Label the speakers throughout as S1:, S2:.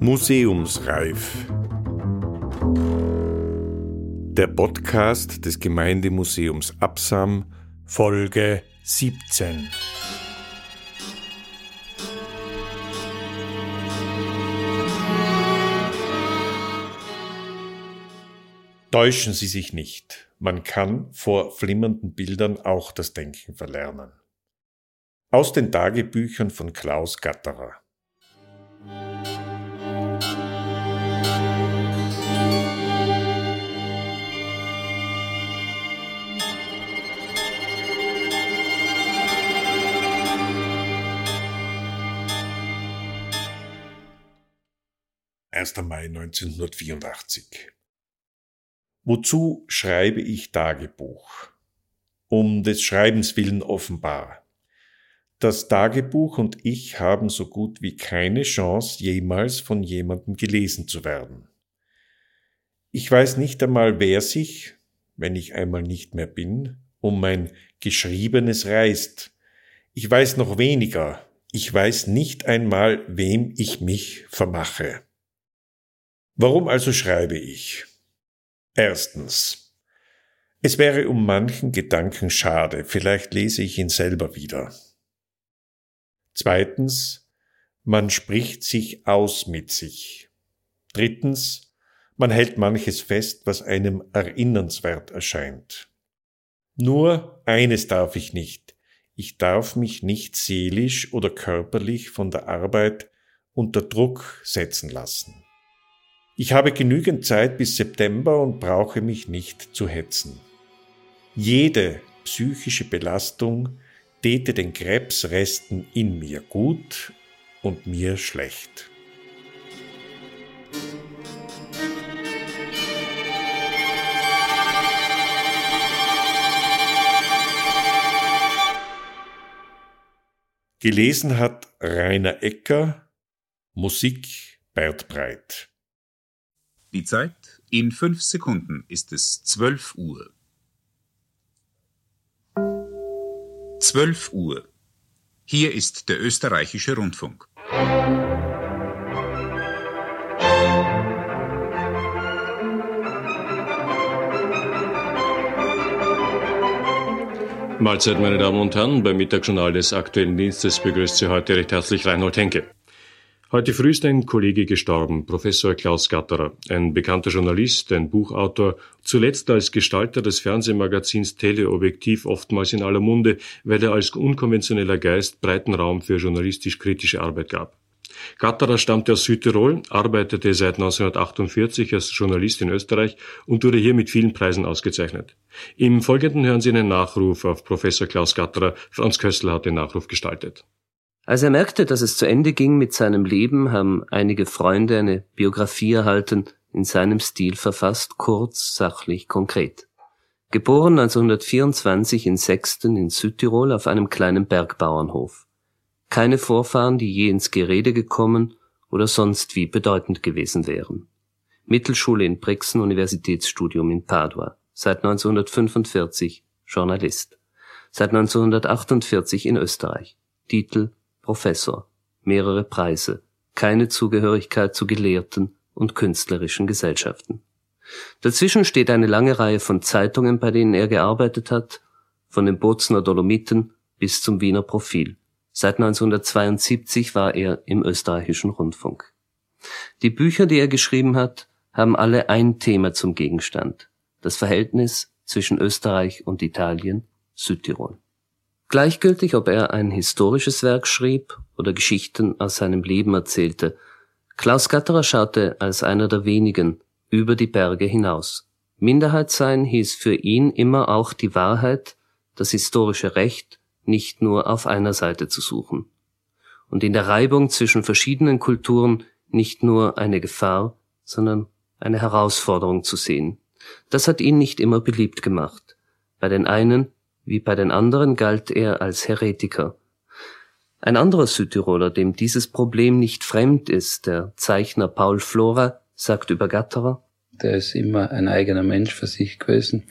S1: Museumsreif. Der Podcast des Gemeindemuseums Absam, Folge 17. Täuschen Sie sich nicht, man kann vor flimmernden Bildern auch das Denken verlernen. Aus den Tagebüchern von Klaus Gatterer. 1. Mai 1984. Wozu schreibe ich Tagebuch? Um des Schreibens willen offenbar. Das Tagebuch und ich haben so gut wie keine Chance, jemals von jemandem gelesen zu werden. Ich weiß nicht einmal, wer sich, wenn ich einmal nicht mehr bin, um mein Geschriebenes reißt. Ich weiß noch weniger, ich weiß nicht einmal, wem ich mich vermache. Warum also schreibe ich? Erstens. Es wäre um manchen Gedanken schade, vielleicht lese ich ihn selber wieder. Zweitens. Man spricht sich aus mit sich. Drittens. Man hält manches fest, was einem erinnernswert erscheint. Nur eines darf ich nicht. Ich darf mich nicht seelisch oder körperlich von der Arbeit unter Druck setzen lassen. Ich habe genügend Zeit bis September und brauche mich nicht zu hetzen. Jede psychische Belastung täte den Krebsresten in mir gut und mir schlecht. Gelesen hat Rainer Ecker, Musik Bert Breit.
S2: Die Zeit? In fünf Sekunden ist es zwölf Uhr. Zwölf Uhr. Hier ist der österreichische Rundfunk.
S3: Mahlzeit, meine Damen und Herren. Beim Mittagsjournal des Aktuellen Dienstes begrüßt Sie heute recht herzlich Reinhold Henke. Heute früh ist ein Kollege gestorben, Professor Klaus Gatterer, ein bekannter Journalist, ein Buchautor, zuletzt als Gestalter des Fernsehmagazins Teleobjektiv oftmals in aller Munde, weil er als unkonventioneller Geist breiten Raum für journalistisch-kritische Arbeit gab. Gatterer stammte aus Südtirol, arbeitete seit 1948 als Journalist in Österreich und wurde hier mit vielen Preisen ausgezeichnet. Im Folgenden hören Sie einen Nachruf auf Professor Klaus Gatterer. Franz Köstler hat den Nachruf gestaltet.
S4: Als er merkte, dass es zu Ende ging mit seinem Leben, haben einige Freunde eine Biografie erhalten, in seinem Stil verfasst, kurz, sachlich, konkret. Geboren 1924 in Sexten in Südtirol auf einem kleinen Bergbauernhof. Keine Vorfahren, die je ins Gerede gekommen oder sonst wie bedeutend gewesen wären. Mittelschule in Brixen, Universitätsstudium in Padua. Seit 1945 Journalist. Seit 1948 in Österreich. Titel Professor, mehrere Preise, keine Zugehörigkeit zu gelehrten und künstlerischen Gesellschaften. Dazwischen steht eine lange Reihe von Zeitungen, bei denen er gearbeitet hat, von den Bozner Dolomiten bis zum Wiener Profil. Seit 1972 war er im österreichischen Rundfunk. Die Bücher, die er geschrieben hat, haben alle ein Thema zum Gegenstand, das Verhältnis zwischen Österreich und Italien, Südtirol. Gleichgültig, ob er ein historisches Werk schrieb oder Geschichten aus seinem Leben erzählte, Klaus Gatterer schaute als einer der wenigen über die Berge hinaus. Minderheit sein hieß für ihn immer auch die Wahrheit, das historische Recht nicht nur auf einer Seite zu suchen. Und in der Reibung zwischen verschiedenen Kulturen nicht nur eine Gefahr, sondern eine Herausforderung zu sehen. Das hat ihn nicht immer beliebt gemacht. Bei den einen wie bei den anderen galt er als Heretiker. Ein anderer Südtiroler, dem dieses Problem nicht fremd ist, der Zeichner Paul Flora, sagt über Gatterer,
S5: der ist immer ein eigener Mensch für sich gewesen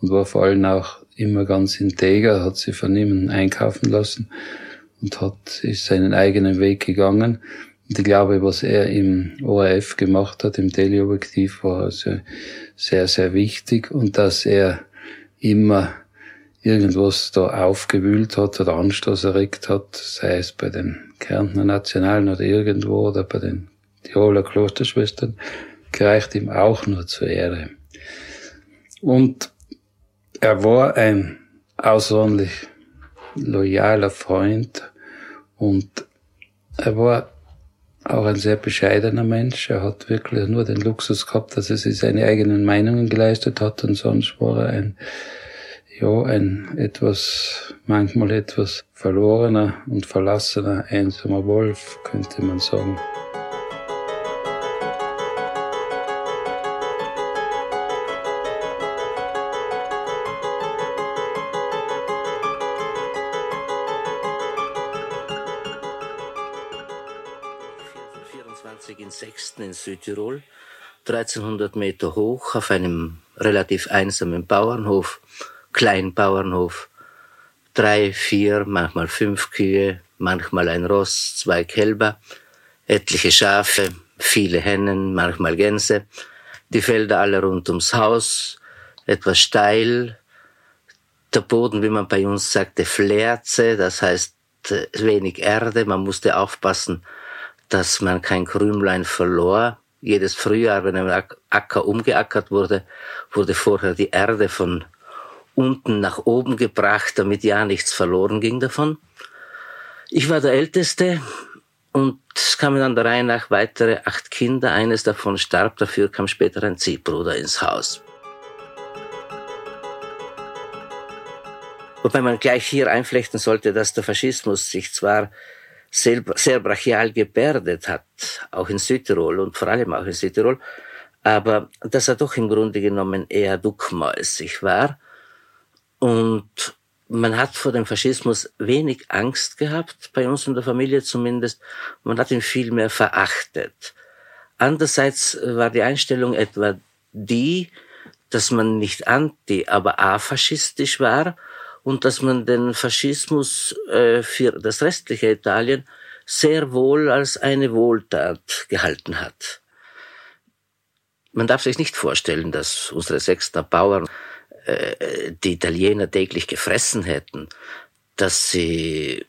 S5: und war vor allem auch immer ganz integer, hat sich von ihm einkaufen lassen und hat, ist seinen eigenen Weg gegangen. Und ich glaube, was er im ORF gemacht hat, im Teleobjektiv, war also sehr, sehr wichtig und dass er immer irgendwas da aufgewühlt hat oder Anstoß erregt hat, sei es bei den Kärntner Nationalen oder irgendwo oder bei den Tiroler Klosterschwestern, gereicht ihm auch nur zur Ehre. Und er war ein außerordentlich loyaler Freund und er war auch ein sehr bescheidener Mensch. Er hat wirklich nur den Luxus gehabt, dass er sich seine eigenen Meinungen geleistet hat und sonst war er ein, ja, ein etwas, manchmal etwas verlorener und verlassener, einsamer Wolf, könnte man sagen.
S6: 24 in Sechsten in Südtirol, 1300 Meter hoch auf einem relativ einsamen Bauernhof, Kleinbauernhof, drei, vier, manchmal fünf Kühe, manchmal ein Ross, zwei Kälber, etliche Schafe, viele Hennen, manchmal Gänse, die Felder alle rund ums Haus, etwas steil, der Boden, wie man bei uns sagte, Flerze, das heißt äh, wenig Erde, man musste aufpassen, dass man kein Krümlein verlor. Jedes Frühjahr, wenn ein Acker umgeackert wurde, wurde vorher die Erde von unten nach oben gebracht, damit ja nichts verloren ging davon. Ich war der Älteste und es kamen an der Reihe nach weitere acht Kinder. Eines davon starb, dafür kam später ein Ziehbruder ins Haus. Wobei man gleich hier einflechten sollte, dass der Faschismus sich zwar sehr brachial gebärdet hat, auch in Südtirol und vor allem auch in Südtirol, aber dass er doch im Grunde genommen eher duckmäusig war. Und man hat vor dem Faschismus wenig Angst gehabt, bei uns in der Familie zumindest. Man hat ihn viel mehr verachtet. Andererseits war die Einstellung etwa die, dass man nicht anti, aber afaschistisch war und dass man den Faschismus äh, für das restliche Italien sehr wohl als eine Wohltat gehalten hat. Man darf sich nicht vorstellen, dass unsere Sechster Bauern äh, die Italiener täglich gefressen hätten, dass sie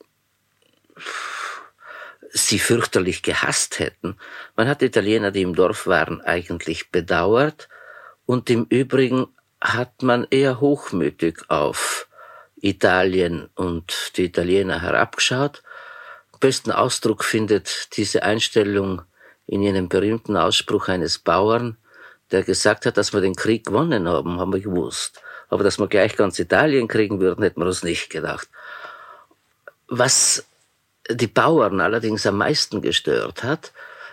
S6: sie fürchterlich gehasst hätten. Man hat Italiener, die im Dorf waren, eigentlich bedauert und im Übrigen hat man eher hochmütig auf Italien und die Italiener herabgeschaut. Besten Ausdruck findet diese Einstellung in jenem berühmten Ausspruch eines Bauern, der gesagt hat, dass wir den Krieg gewonnen haben, haben wir gewusst. Aber dass wir gleich ganz Italien kriegen würden, hätten wir uns nicht gedacht. Was die Bauern allerdings am meisten gestört hat,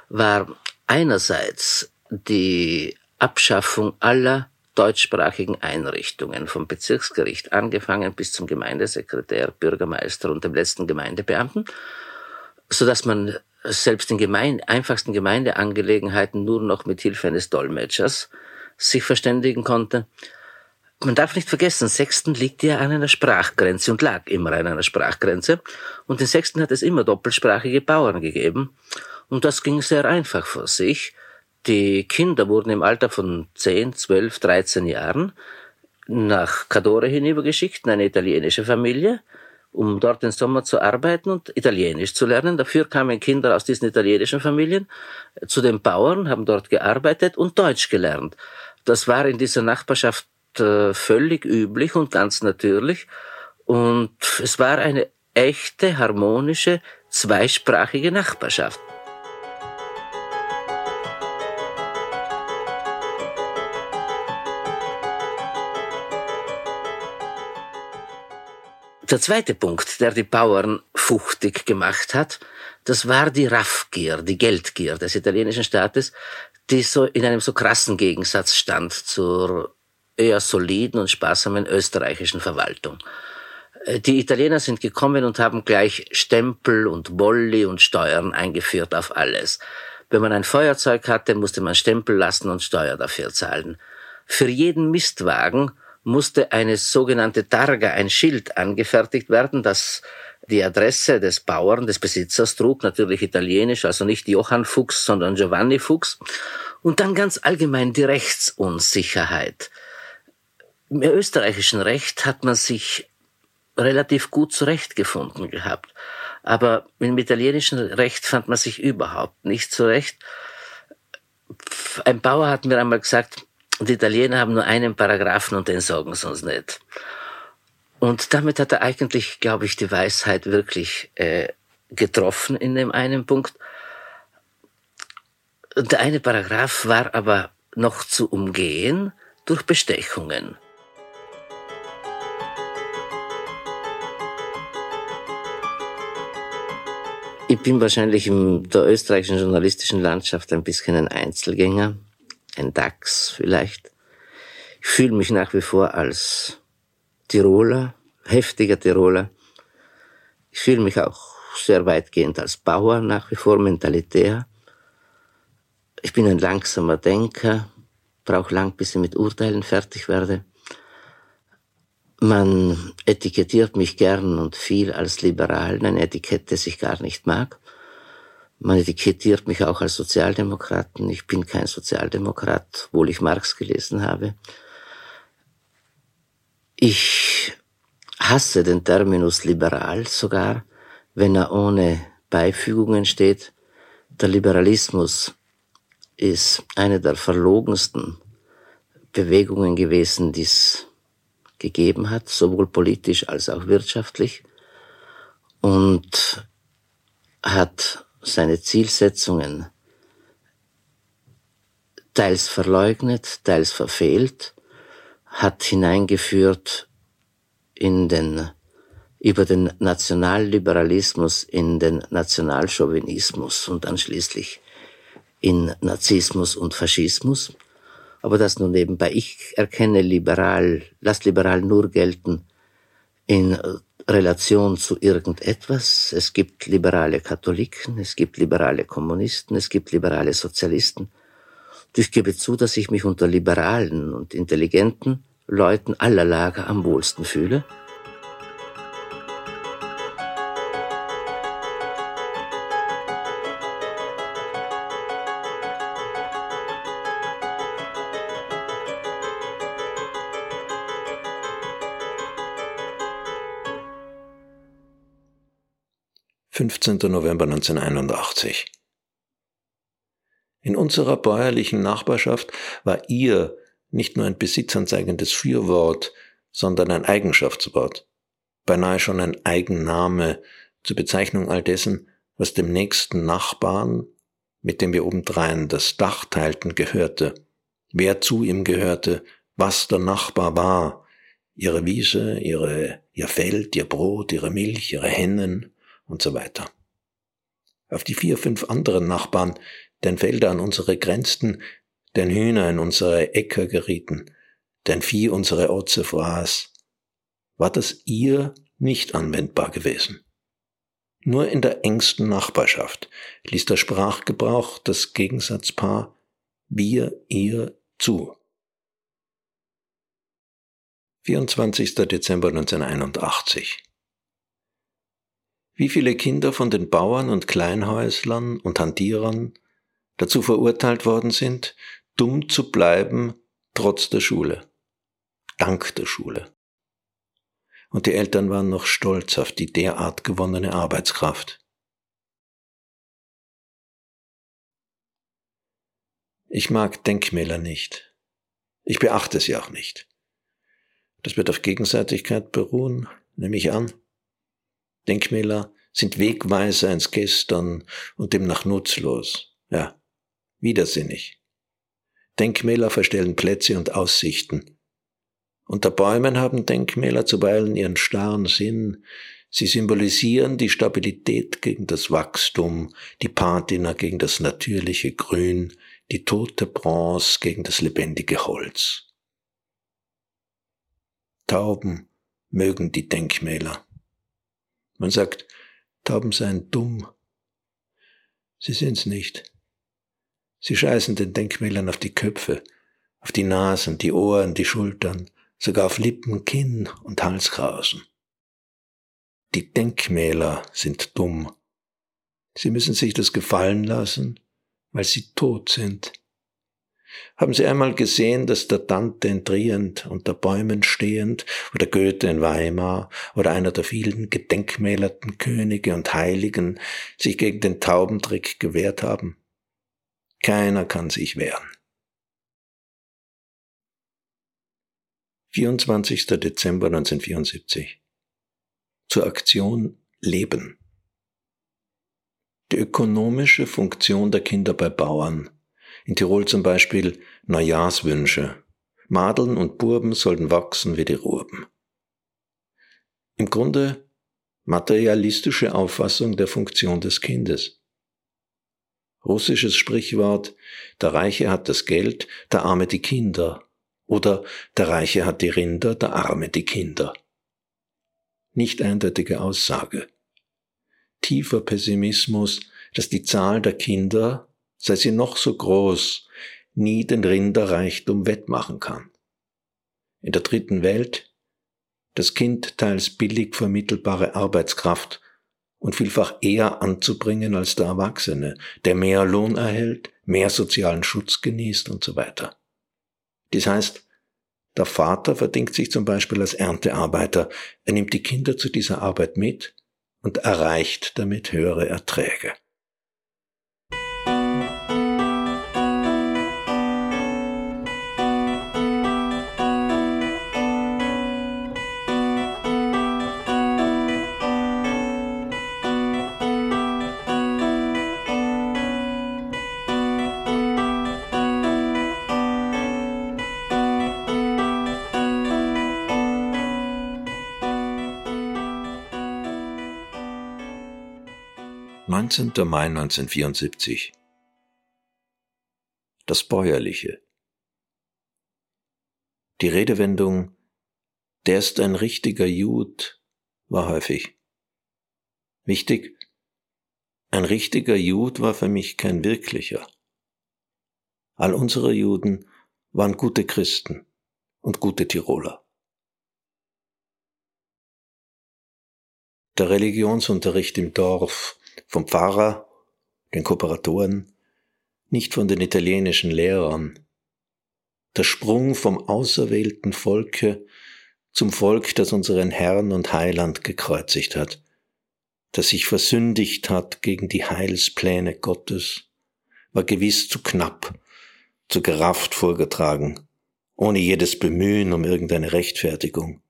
S6: war einerseits die Abschaffung aller deutschsprachigen Einrichtungen, vom Bezirksgericht angefangen bis zum Gemeindesekretär, Bürgermeister und dem letzten Gemeindebeamten, so dass man selbst in gemein einfachsten Gemeindeangelegenheiten nur noch mit Hilfe eines Dolmetschers sich verständigen konnte. Man darf nicht vergessen, Sechsten liegt ja an einer Sprachgrenze und lag immer an einer Sprachgrenze. Und in Sechsten hat es immer doppelsprachige Bauern gegeben. Und das ging sehr einfach vor sich. Die Kinder wurden im Alter von 10, 12, 13 Jahren nach Cadore hinübergeschickt, in eine italienische Familie, um dort den Sommer zu arbeiten und Italienisch zu lernen. Dafür kamen Kinder aus diesen italienischen Familien zu den Bauern, haben dort gearbeitet und Deutsch gelernt. Das war in dieser Nachbarschaft äh, völlig üblich und ganz natürlich. Und es war eine echte, harmonische, zweisprachige Nachbarschaft. Der zweite Punkt, der die Bauern fuchtig gemacht hat, das war die Raffgier, die Geldgier des italienischen Staates, die so in einem so krassen Gegensatz stand zur eher soliden und sparsamen österreichischen Verwaltung. Äh, die Italiener sind gekommen und haben gleich Stempel und Bolli und Steuern eingeführt auf alles. Wenn man ein Feuerzeug hatte, musste man Stempel lassen und Steuer dafür zahlen. Für jeden Mistwagen musste eine sogenannte Targa, ein Schild angefertigt werden, das Die Adresse des Bauern, des Besitzers trug natürlich italienisch, also nicht Johann Fuchs, sondern Giovanni Fuchs. Und dann ganz allgemein die Rechtsunsicherheit. Im österreichischen Recht hat man sich relativ gut zurechtgefunden gehabt. Aber im italienischen Recht fand man sich überhaupt nicht zurecht. Ein Bauer hat mir einmal gesagt, die Italiener haben nur einen Paragraphen und den sagen sie uns nicht. Und damit hat er eigentlich, glaube ich, die Weisheit wirklich äh, getroffen in dem einen Punkt. Der eine Paragraph war aber noch zu umgehen durch Bestechungen. Ich bin wahrscheinlich in der österreichischen journalistischen Landschaft ein bisschen ein Einzelgänger, ein Dachs vielleicht. Ich fühle mich nach wie vor als Tiroler, heftiger Tiroler. Ich fühle mich auch sehr weitgehend als Bauer, nach wie vor mentalitär. Ich bin ein langsamer Denker, brauche lang, bis ich mit Urteilen fertig werde. Man etikettiert mich gern und viel als liberal, ein Etikett, das ich gar nicht mag. Man etikettiert mich auch als Sozialdemokraten. Ich bin kein Sozialdemokrat, obwohl ich Marx gelesen habe. Ich hasse den Terminus liberal sogar, wenn er ohne Beifügungen steht. Der Liberalismus ist eine der verlogensten Bewegungen gewesen, die es gegeben hat, sowohl politisch als auch wirtschaftlich, und hat seine Zielsetzungen teils verleugnet, teils verfehlt, hat hineingeführt in den, über den Nationalliberalismus in den Nationalchauvinismus und dann schließlich in Nazismus und Faschismus aber das nur nebenbei. Ich erkenne liberal, lass liberal nur gelten in Relation zu irgendetwas. Es gibt liberale Katholiken, es gibt liberale Kommunisten, es gibt liberale Sozialisten. Und ich gebe zu, dass ich mich unter liberalen und intelligenten Leuten aller Lager am wohlsten fühle.
S7: 15. November 1981. In unserer bäuerlichen Nachbarschaft war ihr nicht nur ein besitzanzeigendes Fürwort, sondern ein Eigenschaftswort, beinahe schon ein Eigenname zur Bezeichnung all dessen, was dem nächsten Nachbarn, mit dem wir obendrein das Dach teilten, gehörte, wer zu ihm gehörte, was der Nachbar war, ihre Wiese, ihre, ihr Feld, ihr Brot, ihre Milch, ihre Hennen, und so weiter. Auf die vier, fünf anderen Nachbarn, deren Felder an unsere grenzten, deren Hühner in unsere Äcker gerieten, deren Vieh unsere Otze fraß, war das ihr nicht anwendbar gewesen. Nur in der engsten Nachbarschaft ließ der Sprachgebrauch das Gegensatzpaar wir, ihr zu. 24. Dezember 1981 wie viele Kinder von den Bauern und Kleinhäuslern und Hantierern dazu verurteilt worden sind, dumm zu bleiben trotz der Schule, dank der Schule. Und die Eltern waren noch stolz auf die derart gewonnene Arbeitskraft. Ich mag Denkmäler nicht. Ich beachte sie auch nicht. Das wird auf Gegenseitigkeit beruhen, nehme ich an. Denkmäler sind Wegweiser ins Gestern und demnach nutzlos. Ja, widersinnig. Denkmäler verstellen Plätze und Aussichten. Unter Bäumen haben Denkmäler zuweilen ihren starren Sinn. Sie symbolisieren die Stabilität gegen das Wachstum, die Patina gegen das natürliche Grün, die tote Bronze gegen das lebendige Holz. Tauben mögen die Denkmäler. Man sagt, Tauben seien dumm. Sie sind's nicht. Sie scheißen den Denkmälern auf die Köpfe, auf die Nasen, die Ohren, die Schultern, sogar auf Lippen, Kinn und Halskrausen. Die Denkmäler sind dumm. Sie müssen sich das gefallen lassen, weil sie tot sind. Haben Sie einmal gesehen, dass der Dante in Trient unter Bäumen stehend oder Goethe in Weimar oder einer der vielen gedenkmälerten Könige und Heiligen sich gegen den Taubentrick gewehrt haben? Keiner kann sich wehren. 24. Dezember 1974 Zur Aktion Leben Die ökonomische Funktion der Kinder bei Bauern in Tirol zum Beispiel Neujahrswünsche. Madeln und Burben sollten wachsen wie die Rurben. Im Grunde materialistische Auffassung der Funktion des Kindes. Russisches Sprichwort, der Reiche hat das Geld, der Arme die Kinder. Oder der Reiche hat die Rinder, der Arme die Kinder. Nicht eindeutige Aussage. Tiefer Pessimismus, dass die Zahl der Kinder sei sie noch so groß, nie den Rinderreichtum wettmachen kann. In der dritten Welt das Kind teils billig vermittelbare Arbeitskraft und vielfach eher anzubringen als der Erwachsene, der mehr Lohn erhält, mehr sozialen Schutz genießt und so weiter. Dies heißt, der Vater verdingt sich zum Beispiel als Erntearbeiter, er nimmt die Kinder zu dieser Arbeit mit und erreicht damit höhere Erträge. 19. Mai 1974 Das Bäuerliche Die Redewendung Der ist ein richtiger Jud war häufig. Wichtig, ein richtiger Jud war für mich kein wirklicher. All unsere Juden waren gute Christen und gute Tiroler. Der Religionsunterricht im Dorf vom Pfarrer, den Kooperatoren, nicht von den italienischen Lehrern. Der Sprung vom auserwählten Volke zum Volk, das unseren Herrn und Heiland gekreuzigt hat, das sich versündigt hat gegen die Heilspläne Gottes, war gewiss zu knapp, zu gerafft vorgetragen, ohne jedes Bemühen um irgendeine Rechtfertigung.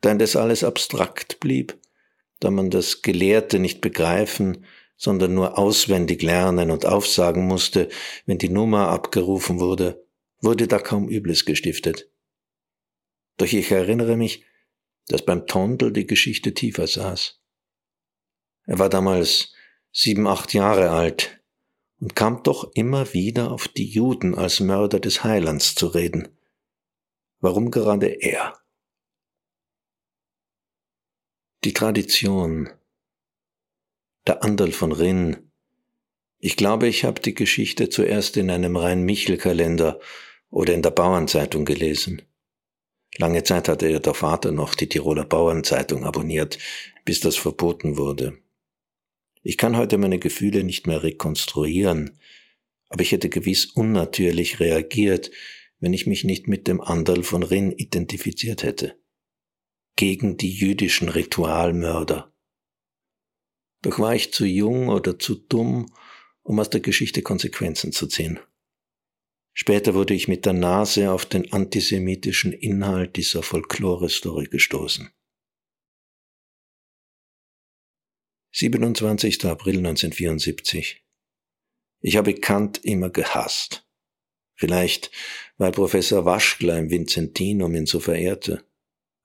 S7: Da das alles abstrakt blieb, da man das Gelehrte nicht begreifen, sondern nur auswendig lernen und aufsagen musste, wenn die Nummer abgerufen wurde, wurde da kaum Übles gestiftet. Doch ich erinnere mich, dass beim Tondel die Geschichte tiefer saß. Er war damals sieben, acht Jahre alt und kam doch immer wieder auf die Juden als Mörder des Heilands zu reden. Warum gerade er? Die Tradition. Der Anderl von Rinn. Ich glaube, ich habe die Geschichte zuerst in einem Rhein-Michel-Kalender oder in der Bauernzeitung gelesen. Lange Zeit hatte ja der Vater noch die Tiroler Bauernzeitung abonniert, bis das verboten wurde. Ich kann heute meine Gefühle nicht mehr rekonstruieren, aber ich hätte gewiss unnatürlich reagiert, wenn ich mich nicht mit dem Anderl von Rinn identifiziert hätte gegen die jüdischen Ritualmörder. Doch war ich zu jung oder zu dumm, um aus der Geschichte Konsequenzen zu ziehen. Später wurde ich mit der Nase auf den antisemitischen Inhalt dieser Folklore-Story gestoßen. 27. April 1974. Ich habe Kant immer gehasst. Vielleicht, weil Professor Waschler im Vincentinum ihn so verehrte.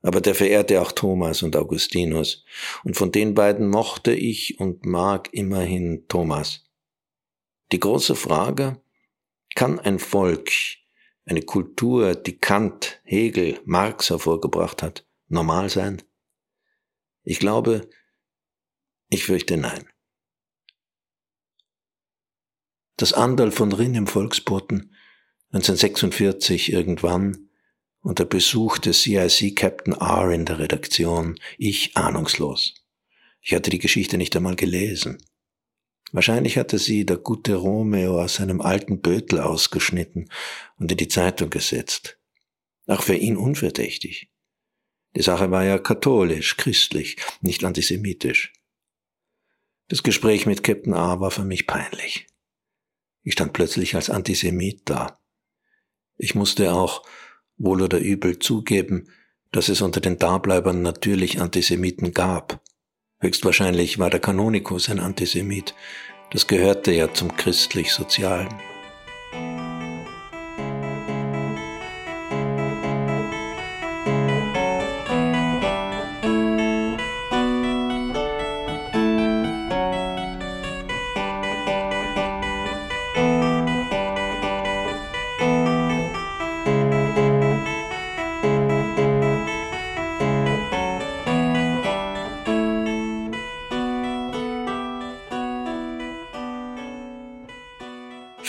S7: Aber der verehrte auch Thomas und Augustinus, und von den beiden mochte ich und mag immerhin Thomas. Die große Frage, kann ein Volk, eine Kultur, die Kant, Hegel, Marx hervorgebracht hat, normal sein? Ich glaube, ich fürchte nein. Das Andal von Rinn im Volksboten, 1946 irgendwann, und der Besuch des CIC Captain R in der Redaktion, ich ahnungslos. Ich hatte die Geschichte nicht einmal gelesen. Wahrscheinlich hatte sie der gute Romeo aus seinem alten Bötel ausgeschnitten und in die Zeitung gesetzt. Auch für ihn unverdächtig. Die Sache war ja katholisch, christlich, nicht antisemitisch. Das Gespräch mit Captain A war für mich peinlich. Ich stand plötzlich als Antisemit da. Ich musste auch, wohl oder übel, zugeben, dass es unter den Dableibern natürlich Antisemiten gab. Höchstwahrscheinlich war der Kanonikus ein Antisemit. Das gehörte ja zum christlich-sozialen.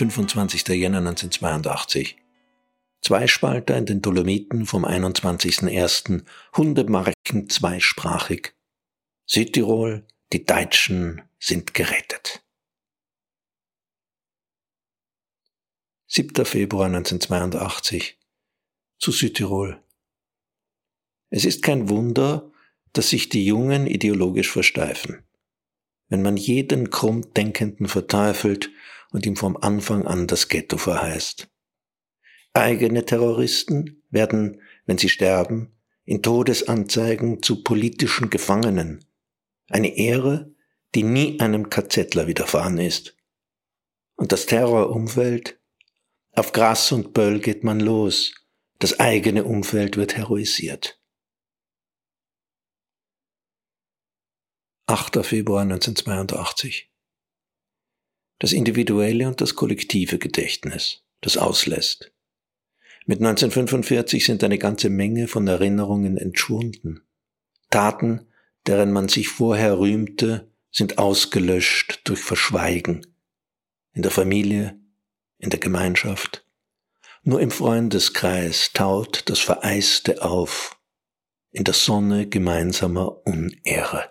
S7: 25. Jänner 1982. Zweispalter in den Dolomiten vom 21.01. Hundemarken zweisprachig. Südtirol, die Deutschen sind gerettet. 7. Februar 1982. Zu Südtirol. Es ist kein Wunder, dass sich die Jungen ideologisch versteifen. Wenn man jeden Krummdenkenden verteufelt und ihm vom Anfang an das Ghetto verheißt. Eigene Terroristen werden, wenn sie sterben, in Todesanzeigen zu politischen Gefangenen. Eine Ehre, die nie einem KZler widerfahren ist. Und das Terrorumfeld? Auf Gras und Böll geht man los. Das eigene Umfeld wird heroisiert. 8. Februar 1982 das individuelle und das kollektive Gedächtnis, das auslässt. Mit 1945 sind eine ganze Menge von Erinnerungen entschwunden. Taten, deren man sich vorher rühmte, sind ausgelöscht durch Verschweigen. In der Familie, in der Gemeinschaft. Nur im Freundeskreis taut das Vereiste auf, in der Sonne gemeinsamer Unehre.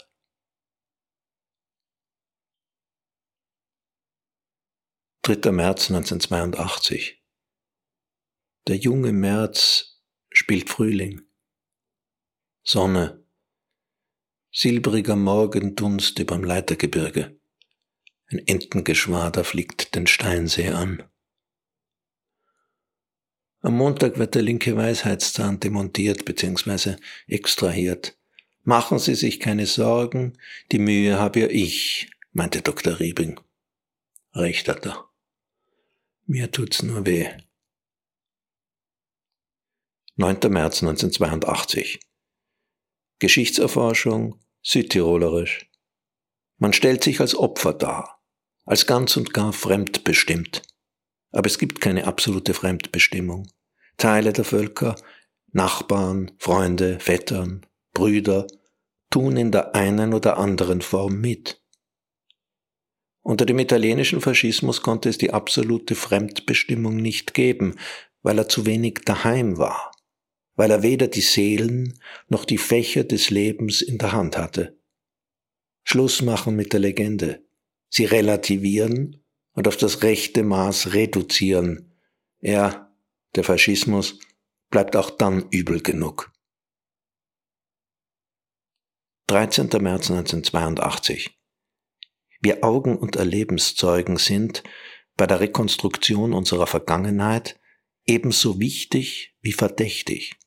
S7: 3. März 1982. Der junge März spielt Frühling. Sonne. Silbriger Morgendunst überm Leitergebirge. Ein Entengeschwader fliegt den Steinsee an. Am Montag wird der linke Weisheitszahn demontiert bzw. extrahiert. Machen Sie sich keine Sorgen, die Mühe habe ja ich, meinte Dr. Riebing. Recht hat er. Mir tut's nur weh. 9. März 1982. Geschichtserforschung, Südtirolerisch. Man stellt sich als Opfer dar, als ganz und gar fremdbestimmt. Aber es gibt keine absolute Fremdbestimmung. Teile der Völker, Nachbarn, Freunde, Vettern, Brüder tun in der einen oder anderen Form mit. Unter dem italienischen Faschismus konnte es die absolute Fremdbestimmung nicht geben, weil er zu wenig daheim war, weil er weder die Seelen noch die Fächer des Lebens in der Hand hatte. Schluss machen mit der Legende, sie relativieren und auf das rechte Maß reduzieren. Er, der Faschismus, bleibt auch dann übel genug. 13. März 1982 wir Augen- und Erlebenszeugen sind bei der Rekonstruktion unserer Vergangenheit ebenso wichtig wie verdächtig.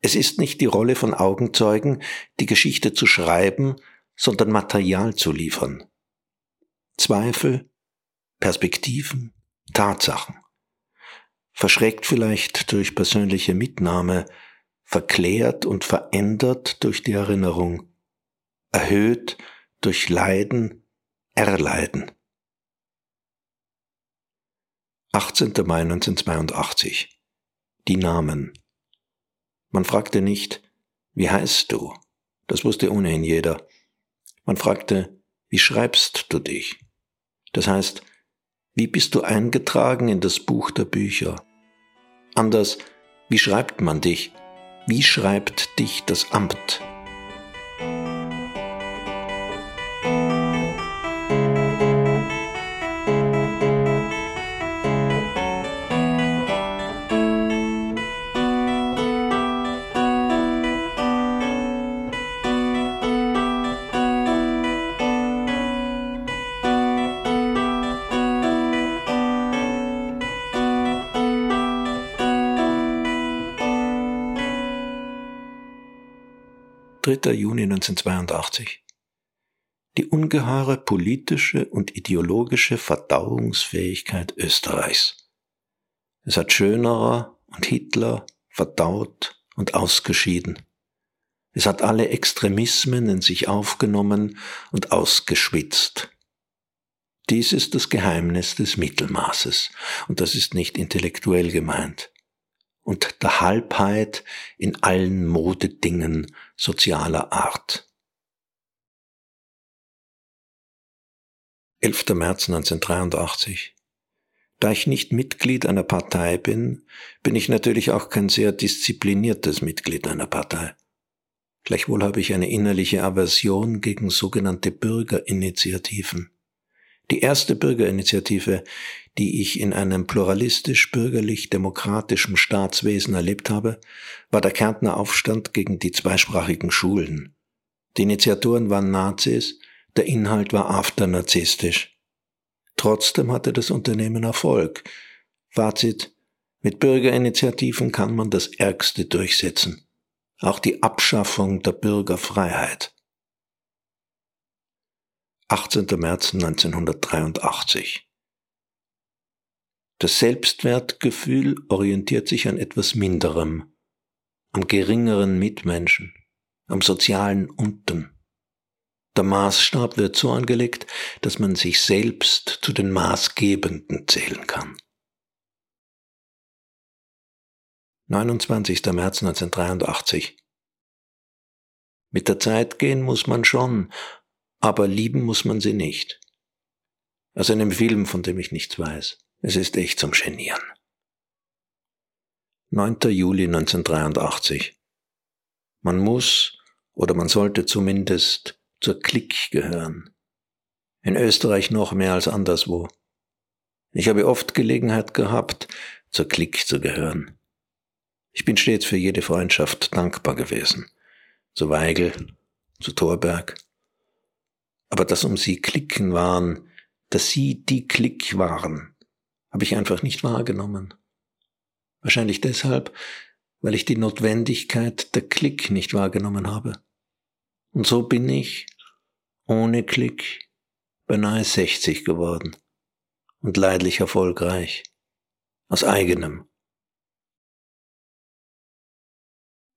S7: Es ist nicht die Rolle von Augenzeugen, die Geschichte zu schreiben, sondern Material zu liefern. Zweifel, Perspektiven, Tatsachen. Verschreckt vielleicht durch persönliche Mitnahme, verklärt und verändert durch die Erinnerung, erhöht durch Leiden erleiden. 18. Mai 1982. Die Namen. Man fragte nicht, wie heißt du? Das wusste ohnehin jeder. Man fragte, wie schreibst du dich? Das heißt, wie bist du eingetragen in das Buch der Bücher? Anders, Wie schreibt man dich? Wie schreibt dich das Amt? 3. Juni 1982. Die ungeheure politische und ideologische Verdauungsfähigkeit Österreichs. Es hat Schönerer und Hitler verdaut und ausgeschieden. Es hat alle Extremismen in sich aufgenommen und ausgeschwitzt. Dies ist das Geheimnis des Mittelmaßes, und das ist nicht intellektuell gemeint und der Halbheit in allen Modedingen sozialer Art. 11. März 1983. Da ich nicht Mitglied einer Partei bin, bin ich natürlich auch kein sehr diszipliniertes Mitglied einer Partei. Gleichwohl habe ich eine innerliche Aversion gegen sogenannte Bürgerinitiativen. Die erste Bürgerinitiative, die ich in einem pluralistisch-bürgerlich-demokratischen Staatswesen erlebt habe, war der Kärntner Aufstand gegen die zweisprachigen Schulen. Die Initiatoren waren Nazis, der Inhalt war afternazistisch. Trotzdem hatte das Unternehmen Erfolg. Fazit. Mit Bürgerinitiativen kann man das Ärgste durchsetzen. Auch die Abschaffung der Bürgerfreiheit. 18. März 1983 das Selbstwertgefühl orientiert sich an etwas Minderem, am geringeren Mitmenschen, am sozialen Unten. Der Maßstab wird so angelegt, dass man sich selbst zu den Maßgebenden zählen kann. 29. März 1983 Mit der Zeit gehen muss man schon, aber lieben muss man sie nicht. Aus einem Film, von dem ich nichts weiß. Es ist echt zum Genieren. 9. Juli 1983. Man muss oder man sollte zumindest zur Klick gehören. In Österreich noch mehr als anderswo. Ich habe oft Gelegenheit gehabt, zur Klick zu gehören. Ich bin stets für jede Freundschaft dankbar gewesen. Zu Weigel, zu Thorberg. Aber dass um sie Klicken waren, dass sie die Klick waren, habe ich einfach nicht wahrgenommen. Wahrscheinlich deshalb, weil ich die Notwendigkeit der Klick nicht wahrgenommen habe. Und so bin ich, ohne Klick, beinahe 60 geworden und leidlich erfolgreich, aus eigenem.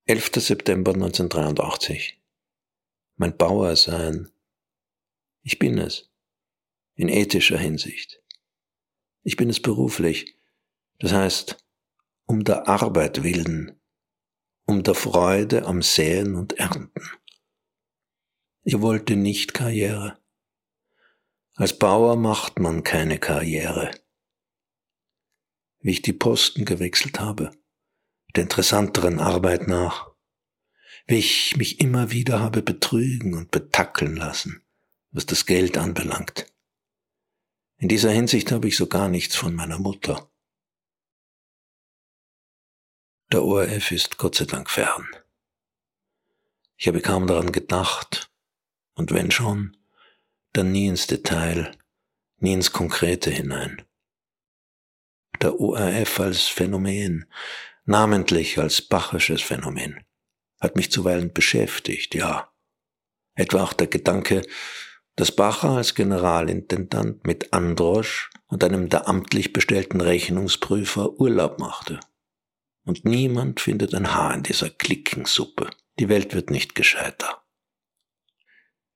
S7: 11. September 1983. Mein Bauersein. Ich bin es, in ethischer Hinsicht. Ich bin es beruflich. Das heißt, um der Arbeit willen, um der Freude am Säen und Ernten. Ich wollte nicht Karriere. Als Bauer macht man keine Karriere. Wie ich die Posten gewechselt habe, der interessanteren Arbeit nach, wie ich mich immer wieder habe betrügen und betackeln lassen, was das Geld anbelangt. In dieser Hinsicht habe ich so gar nichts von meiner Mutter. Der ORF ist Gott sei Dank fern. Ich habe kaum daran gedacht, und wenn schon, dann nie ins Detail, nie ins Konkrete hinein. Der ORF als Phänomen, namentlich als bachisches Phänomen, hat mich zuweilen beschäftigt, ja. Etwa auch der Gedanke, dass Bacher als Generalintendant mit Androsch und einem der amtlich bestellten Rechnungsprüfer Urlaub machte. Und niemand findet ein Haar in dieser Klickensuppe. Die Welt wird nicht gescheiter.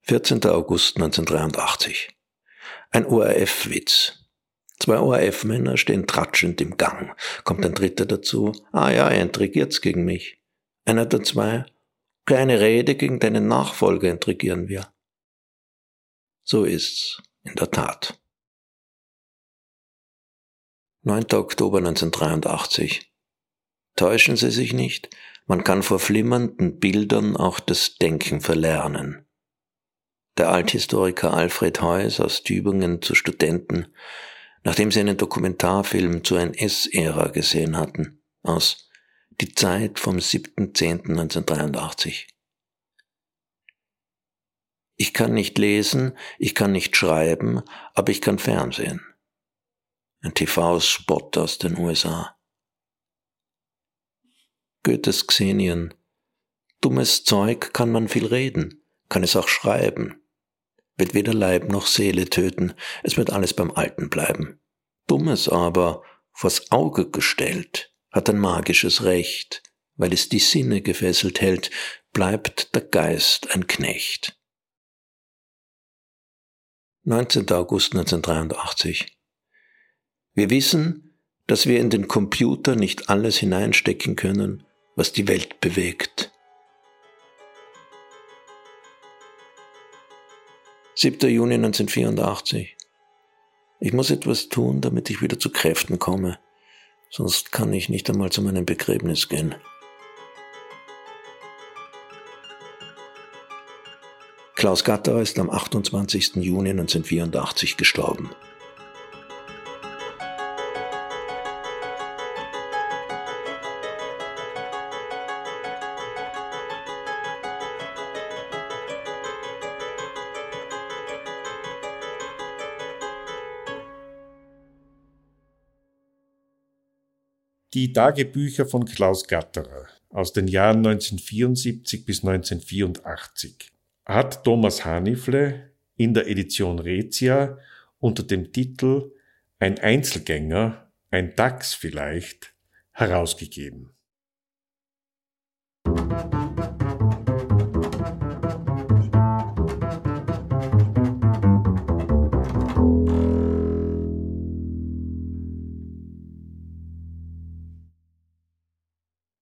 S7: 14. August 1983. Ein ORF-Witz. Zwei ORF-Männer stehen tratschend im Gang. Kommt ein dritter dazu. Ah ja, er intrigiert's gegen mich. Einer der zwei. Keine Rede gegen deinen Nachfolger intrigieren wir. So ist's in der Tat. 9. Oktober 1983. Täuschen Sie sich nicht, man kann vor flimmernden Bildern auch das Denken verlernen. Der Althistoriker Alfred Heuss aus Tübingen zu Studenten, nachdem sie einen Dokumentarfilm zur NS-Ära gesehen hatten, aus Die Zeit vom 7.10.1983. Ich kann nicht lesen, ich kann nicht schreiben, aber ich kann Fernsehen. Ein TV-Spot aus den USA. Goethes Xenien. Dummes Zeug kann man viel reden, kann es auch schreiben. Wird weder Leib noch Seele töten, es wird alles beim Alten bleiben. Dummes aber, vors Auge gestellt, hat ein magisches Recht, weil es die Sinne gefesselt hält, bleibt der Geist ein Knecht. 19. August 1983. Wir wissen, dass wir in den Computer nicht alles hineinstecken können, was die Welt bewegt. 7. Juni 1984. Ich muss etwas tun, damit ich wieder zu Kräften komme, sonst kann ich nicht einmal zu meinem Begräbnis gehen. Klaus Gatterer ist am 28. Juni 1984 gestorben.
S1: Die Tagebücher von Klaus Gatterer aus den Jahren 1974 bis 1984 hat Thomas Hanifle in der Edition Rezia unter dem Titel Ein Einzelgänger, ein Dachs vielleicht herausgegeben. Musik